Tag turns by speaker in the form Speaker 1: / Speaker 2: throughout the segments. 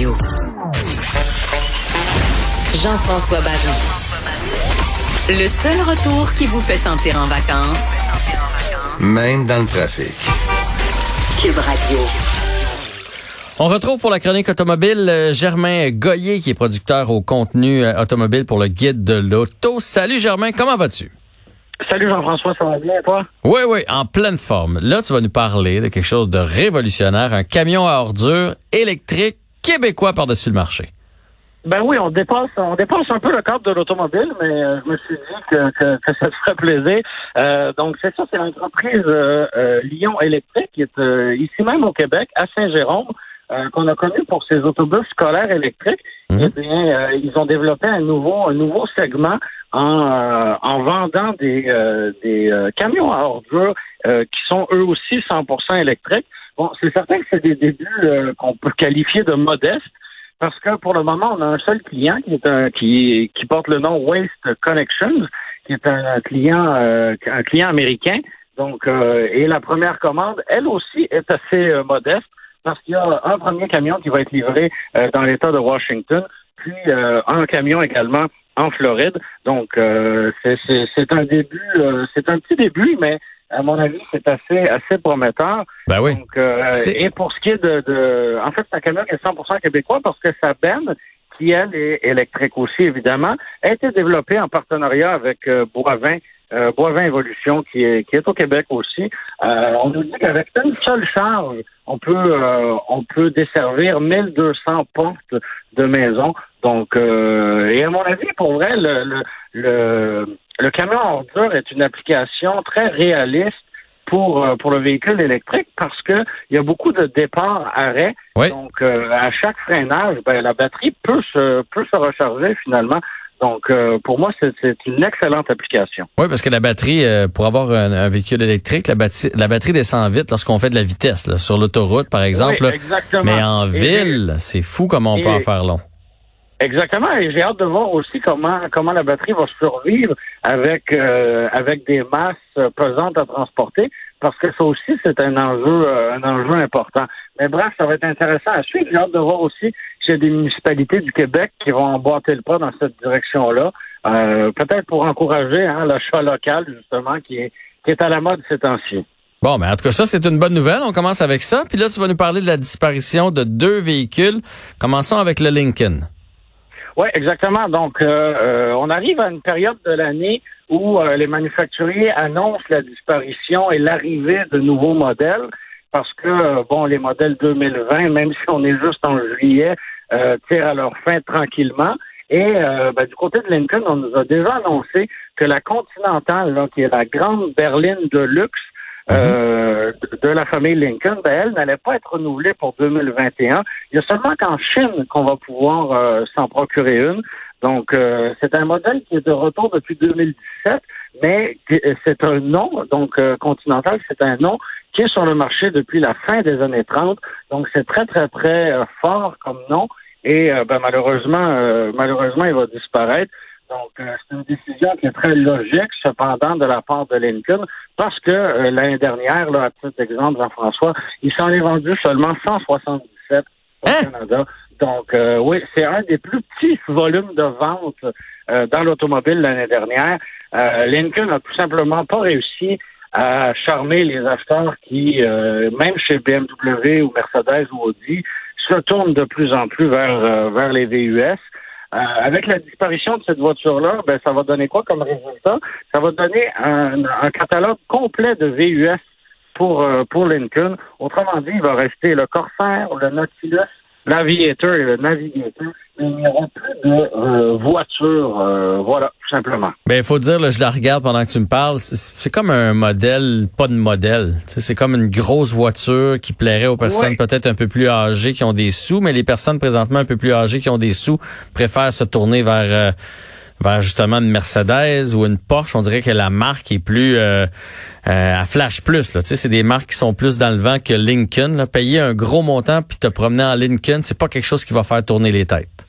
Speaker 1: Radio. Jean-François Barry. Le seul retour qui vous fait sentir en vacances,
Speaker 2: Même dans le trafic.
Speaker 1: Cube Radio.
Speaker 3: On retrouve pour la chronique automobile euh, Germain Goyer, qui est producteur au contenu euh, automobile pour le guide de l'auto. Salut Germain, comment vas-tu?
Speaker 4: Salut Jean-François, ça va bien toi?
Speaker 3: Oui, oui, en pleine forme. Là, tu vas nous parler de quelque chose de révolutionnaire, un camion à ordures électrique québécois par-dessus le marché.
Speaker 4: Ben oui, on dépasse, on dépasse un peu le cadre de l'automobile, mais euh, je me suis dit que, que, que ça te ferait plaisir. Euh, donc c'est ça, c'est l'entreprise euh, euh, Lyon Électrique qui est ici même au Québec, à Saint-Jérôme, qu'on a connu pour ses autobus scolaires électriques.
Speaker 3: Mhm.
Speaker 4: Eh bien, ils ont développé un nouveau, un nouveau segment en, en vendant des, des camions à ordures qui sont eux aussi 100% électriques. Bon, c'est certain que c'est des débuts euh, qu'on peut qualifier de modestes. Parce que pour le moment, on a un seul client qui est un qui, qui porte le nom Waste Connections, qui est un client euh, un client américain. Donc, euh, et la première commande, elle aussi, est assez euh, modeste parce qu'il y a un premier camion qui va être livré dans l'État de Washington, puis un camion également en Floride. Donc, c'est- un début, c'est un petit début, mais à mon avis, c'est assez assez prometteur.
Speaker 3: Ben oui.
Speaker 4: Donc, euh, et pour ce qui est de, de en fait, sa camion est 100% québécois parce que sa benne, qui elle est électrique aussi évidemment, a été développée en partenariat avec euh, Boivin, euh, Boivin Evolution, qui est qui est au Québec aussi. Euh, on nous dit qu'avec une seule charge, on peut euh, on peut desservir 1200 portes de maison. Donc, euh, et à mon avis, pour vrai, le le, le, le camion à ordures est une application très réaliste pour euh, pour le véhicule électrique parce que il y a beaucoup de départs arrêts.
Speaker 3: Oui.
Speaker 4: Donc euh, à chaque freinage, ben, la batterie peut se peut se recharger finalement. Donc euh, pour moi c'est une excellente application.
Speaker 3: Oui, parce que la batterie, euh, pour avoir un, un véhicule électrique, la, batti- la batterie descend vite lorsqu'on fait de la vitesse, là, sur l'autoroute, par exemple.
Speaker 4: Oui, exactement.
Speaker 3: Mais en
Speaker 4: Et-
Speaker 3: ville, c'est fou comme on peut en faire long.
Speaker 4: Exactement, et j'ai hâte de voir aussi comment comment la batterie va survivre avec euh, avec des masses pesantes à transporter, parce que ça aussi c'est un enjeu euh, un enjeu important. Mais bref, ça va être intéressant à suivre. J'ai hâte de voir aussi s'il y a des municipalités du Québec qui vont emboîter le pas dans cette direction-là, euh, peut-être pour encourager hein, l'achat local justement qui est qui est à la mode ces temps-ci.
Speaker 3: Bon, mais en tout cas, ça, c'est une bonne nouvelle. On commence avec ça. Puis là, tu vas nous parler de la disparition de deux véhicules. Commençons avec le Lincoln.
Speaker 4: Oui, exactement. Donc, euh, euh, on arrive à une période de l'année où euh, les manufacturiers annoncent la disparition et l'arrivée de nouveaux modèles parce que, euh, bon, les modèles 2020, même si on est juste en juillet, euh, tirent à leur fin tranquillement. Et euh, ben, du côté de Lincoln, on nous a déjà annoncé que la Continental, là, qui est la grande berline de luxe, euh, de- la famille Lincoln, ben, elle n'allait pas être renouvelée pour 2021. Il y a seulement qu'en Chine qu'on va pouvoir euh, s'en procurer une. Donc, euh, c'est un modèle qui est de retour depuis 2017, mais c'est un nom, donc Continental, c'est un nom qui est sur le marché depuis la fin des années 30. Donc, c'est très, très, très fort comme nom. Et ben, malheureusement, malheureusement, il va disparaître. Donc, euh, c'est une décision qui est très logique, cependant, de la part de Lincoln, parce que euh, l'année dernière, là, à titre d'exemple, Jean-François, il s'en est vendu seulement 177 au
Speaker 3: Hein?
Speaker 4: Canada. Donc, euh, oui, c'est un des plus petits volumes de vente euh, dans l'automobile l'année dernière. Euh, Lincoln n'a tout simplement pas réussi à charmer les acheteurs qui, euh, même chez BMW ou Mercedes ou Audi, se tournent de plus en plus vers, vers les VUS. Euh, avec la disparition de cette voiture-là, ben, ça va donner quoi comme résultat? Ça va donner un, un catalogue complet de VUS pour, euh, pour Lincoln. Autrement dit, il va rester le Corsair, le Nautilus, et le Navigator, mais il n'y aura plus de euh, voitures, euh, voilà, tout simplement.
Speaker 3: Ben, il faut dire, là, je la regarde pendant que tu me parles. C'est comme un modèle, pas de modèle. C'est comme une grosse voiture qui plairait aux personnes peut-être un peu plus âgées qui ont des sous, mais les personnes présentement un peu plus âgées qui ont des sous préfèrent se tourner vers euh, vers justement une Mercedes ou une Porsche. On dirait que la marque est plus euh, euh, à flash plus. Là. Tu sais, c'est des marques qui sont plus dans le vent que Lincoln. Là. Payer un gros montant puis te promener en Lincoln, c'est pas quelque chose qui va faire tourner les têtes.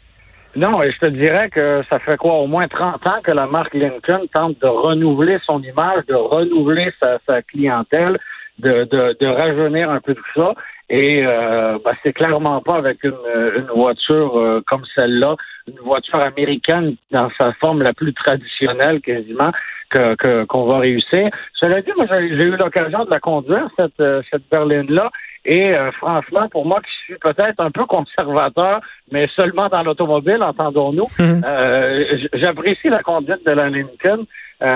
Speaker 4: Non, et je te dirais que ça fait quoi, au moins 30 ans que la marque Lincoln tente de renouveler son image, de renouveler sa, clientèle, de, de, de rajeunir un peu tout ça. Et euh, ben, c'est clairement pas avec une, une voiture euh, comme celle-là, une voiture américaine dans sa forme la plus traditionnelle quasiment, que qu'on va réussir. Cela dit, moi j'ai eu l'occasion de la conduire cette euh, cette berline-là. Et euh, franchement, pour moi qui suis peut-être un peu conservateur, mais seulement dans l'automobile, entendons-nous, mhm. j'apprécie la conduite de la Lincoln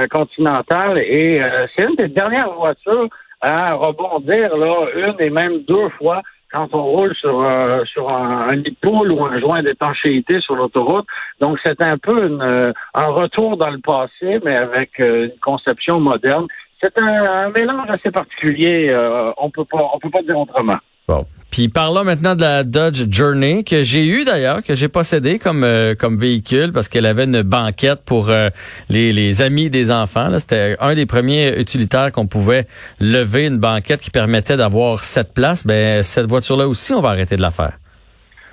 Speaker 4: Continental et c'est une des dernières voitures à rebondir là, une et même deux fois quand on roule sur, euh, sur un, un, poule ou un joint d'étanchéité sur l'autoroute. Donc, c'est un peu euh, un retour dans le passé, mais avec euh, une conception moderne. C'est un, un, mélange assez particulier. on peut pas, on peut pas dire autrement.
Speaker 3: Bon. Puis parlons maintenant de la Dodge Journey que j'ai eu d'ailleurs, que j'ai possédé comme euh, comme véhicule parce qu'elle avait une banquette pour euh, les, les amis des enfants. C'était un des premiers utilitaires qu'on pouvait lever une banquette qui permettait d'avoir cette place. Ben cette voiture-là aussi, on va arrêter de la faire.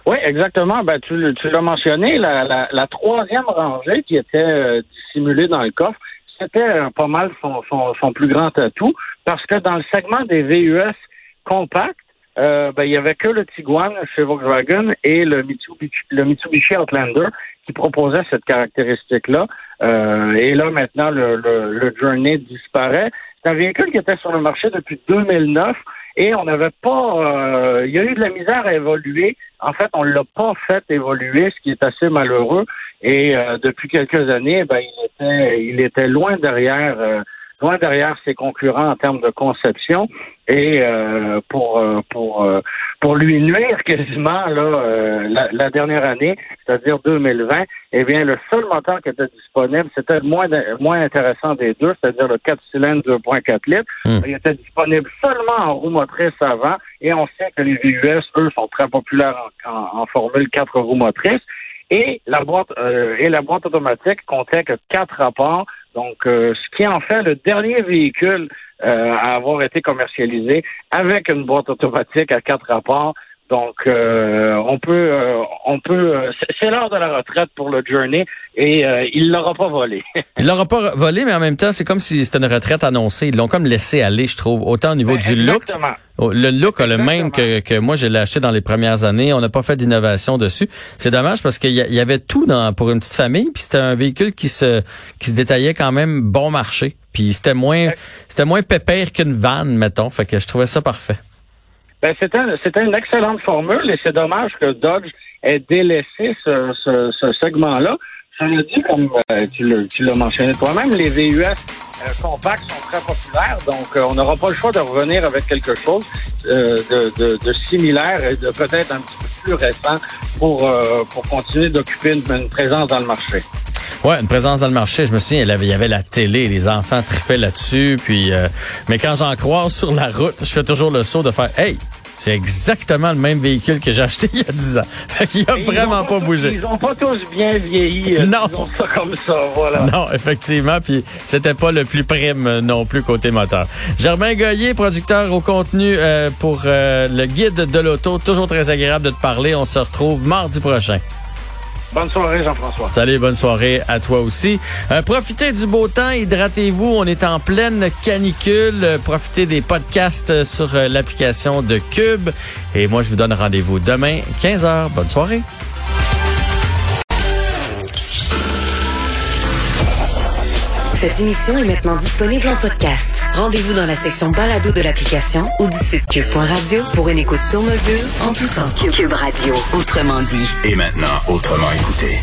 Speaker 4: Oui, exactement. Ben, tu, tu l'as mentionné, la, la, la, troisième rangée qui était euh, dissimulée dans le coffre, c'était pas mal son, son, son plus grand atout parce que dans le segment des VUS compacts, euh, ben, il y avait que le Tiguan chez Volkswagen et le Mitsubishi, le Mitsubishi Outlander qui proposait cette caractéristique-là. Euh, et là, maintenant, le, le, Journey disparaît. C'est un véhicule qui était sur le marché depuis 2009 et on n'avait pas... Euh, il y a eu de la misère à évoluer. En fait, on l'a pas fait évoluer, ce qui est assez malheureux. Et depuis quelques années, ben, il était, il était loin derrière loin derrière ses concurrents en termes de conception. Et euh, pour euh, pour euh, pour lui nuire quasiment là la, la, dernière année, c'est-à-dire 2020, eh bien le seul moteur qui était disponible, c'était le moins moins intéressant des deux, c'est-à-dire le 4 cylindres 2.4 litres. Hmm. Il était disponible seulement en roue motrice avant, et on sait que les VUS, eux, sont très populaires en, en, formule 4 roues motrices. Et la boîte et la boîte automatique comptait que quatre rapports donc, euh, ce qui en fait le dernier véhicule euh, à avoir été commercialisé avec une boîte automatique à quatre rapports. Donc, euh, on peut, on peut, c'est l'heure de la retraite pour le Journey et il l'aura pas volé.
Speaker 3: il l'aura pas volé, mais en même temps, c'est comme si c'était une retraite annoncée. Ils l'ont comme laissé aller, je trouve, autant au niveau ben, du look. Oh, le look a le même que, que moi, j'ai acheté dans les premières années. On n'a pas fait d'innovation dessus. C'est dommage parce qu'il y, avait tout dans, pour une petite famille. Puis c'était un véhicule qui se, qui se détaillait quand même bon marché. Puis c'était moins, c'était moins pépère qu'une vanne, mettons. Fait que je trouvais ça parfait.
Speaker 4: Ben, c'était, une excellente formule et c'est dommage que Dodge ait délaissé ce, ce, ce segment-là. Ça dire, comme euh, tu l'as mentionné toi-même, les VUS euh, compacts sont très populaires, donc euh, on n'aura pas le choix de revenir avec quelque chose euh, de, de, de, similaire et de peut-être un petit peu plus récent pour, pour continuer d'occuper une, présence dans le marché.
Speaker 3: Ouais, une présence dans le marché. Je me souviens, il y avait la télé, les enfants tripaient là-dessus. Puis, mais quand j'en croise sur la route, je fais toujours le saut de faire, hey, c'est exactement le même véhicule que j'ai acheté il y a 10 ans. il a vraiment pas, bougé.
Speaker 4: Ils n'ont pas tous bien vieilli. Euh, non. ça comme ça, voilà.
Speaker 3: Non, effectivement. Puis c'était pas le plus prime euh, non plus côté moteur. Germain Goyer, producteur au contenu euh, pour le guide de l'auto. Toujours très agréable de te parler. On se retrouve mardi prochain.
Speaker 4: Bonne soirée, Jean-François.
Speaker 3: Salut, bonne soirée à toi aussi. Euh, profitez du beau temps, hydratez-vous. On est en pleine canicule. profitez des podcasts sur euh, l'application de Cube. Et moi, je vous donne rendez-vous demain, 15h. Bonne soirée.
Speaker 1: Cette émission est maintenant disponible en podcast. Rendez-vous dans la section balado de l'application ou du site cube.radio pour une écoute sur mesure en tout temps. Cube Radio, autrement dit.
Speaker 2: Et maintenant, autrement écouté.